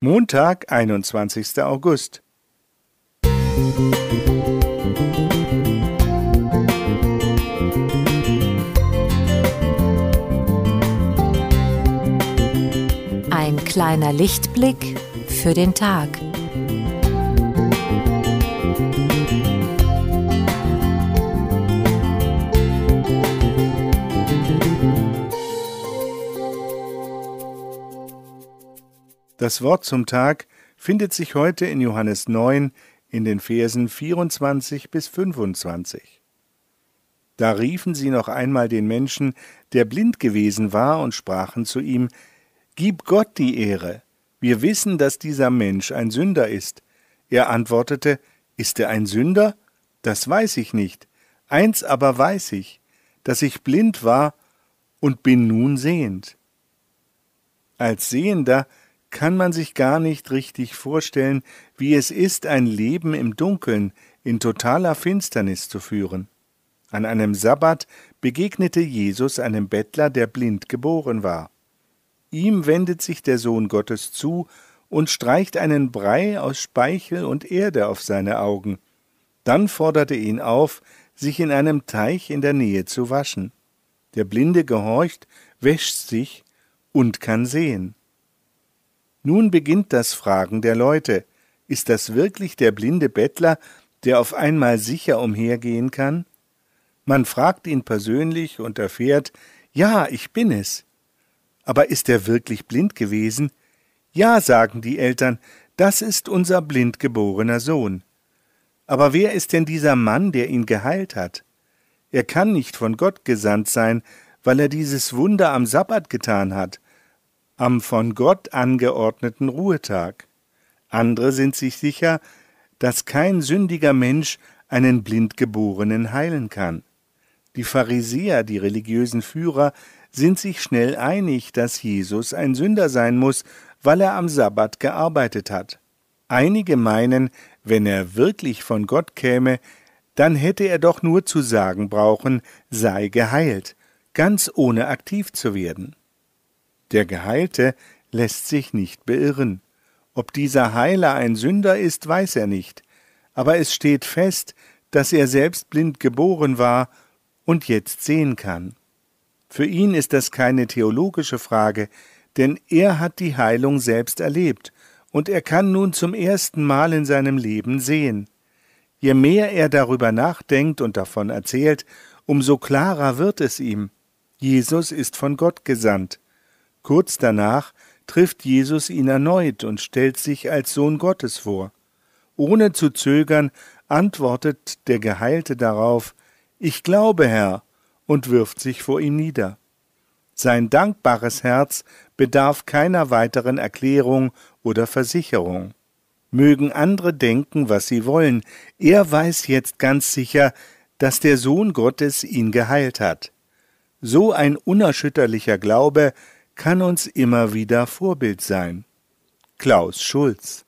Montag, 21. August. Ein kleiner Lichtblick für den Tag. Das Wort zum Tag findet sich heute in Johannes 9 in den Versen 24 bis 25. Da riefen sie noch einmal den Menschen, der blind gewesen war, und sprachen zu ihm, Gib Gott die Ehre. Wir wissen, dass dieser Mensch ein Sünder ist. Er antwortete, Ist er ein Sünder? Das weiß ich nicht. Eins aber weiß ich, dass ich blind war und bin nun sehend. Als Sehender kann man sich gar nicht richtig vorstellen, wie es ist, ein Leben im Dunkeln, in totaler Finsternis zu führen. An einem Sabbat begegnete Jesus einem Bettler, der blind geboren war. Ihm wendet sich der Sohn Gottes zu und streicht einen Brei aus Speichel und Erde auf seine Augen. Dann fordert er ihn auf, sich in einem Teich in der Nähe zu waschen. Der Blinde gehorcht, wäscht sich und kann sehen. Nun beginnt das Fragen der Leute. Ist das wirklich der blinde Bettler, der auf einmal sicher umhergehen kann? Man fragt ihn persönlich und erfährt, ja, ich bin es. Aber ist er wirklich blind gewesen? Ja, sagen die Eltern, das ist unser blind geborener Sohn. Aber wer ist denn dieser Mann, der ihn geheilt hat? Er kann nicht von Gott gesandt sein, weil er dieses Wunder am Sabbat getan hat, am von Gott angeordneten Ruhetag. Andere sind sich sicher, dass kein sündiger Mensch einen Blindgeborenen heilen kann. Die Pharisäer, die religiösen Führer, sind sich schnell einig, dass Jesus ein Sünder sein muss, weil er am Sabbat gearbeitet hat. Einige meinen, wenn er wirklich von Gott käme, dann hätte er doch nur zu sagen brauchen, sei geheilt, ganz ohne aktiv zu werden. Der Geheilte lässt sich nicht beirren. Ob dieser Heiler ein Sünder ist, weiß er nicht, aber es steht fest, dass er selbst blind geboren war und jetzt sehen kann. Für ihn ist das keine theologische Frage, denn er hat die Heilung selbst erlebt, und er kann nun zum ersten Mal in seinem Leben sehen. Je mehr er darüber nachdenkt und davon erzählt, umso klarer wird es ihm. Jesus ist von Gott gesandt. Kurz danach trifft Jesus ihn erneut und stellt sich als Sohn Gottes vor. Ohne zu zögern antwortet der Geheilte darauf Ich glaube, Herr, und wirft sich vor ihm nieder. Sein dankbares Herz bedarf keiner weiteren Erklärung oder Versicherung. Mögen andere denken, was sie wollen, er weiß jetzt ganz sicher, dass der Sohn Gottes ihn geheilt hat. So ein unerschütterlicher Glaube kann uns immer wieder Vorbild sein. Klaus Schulz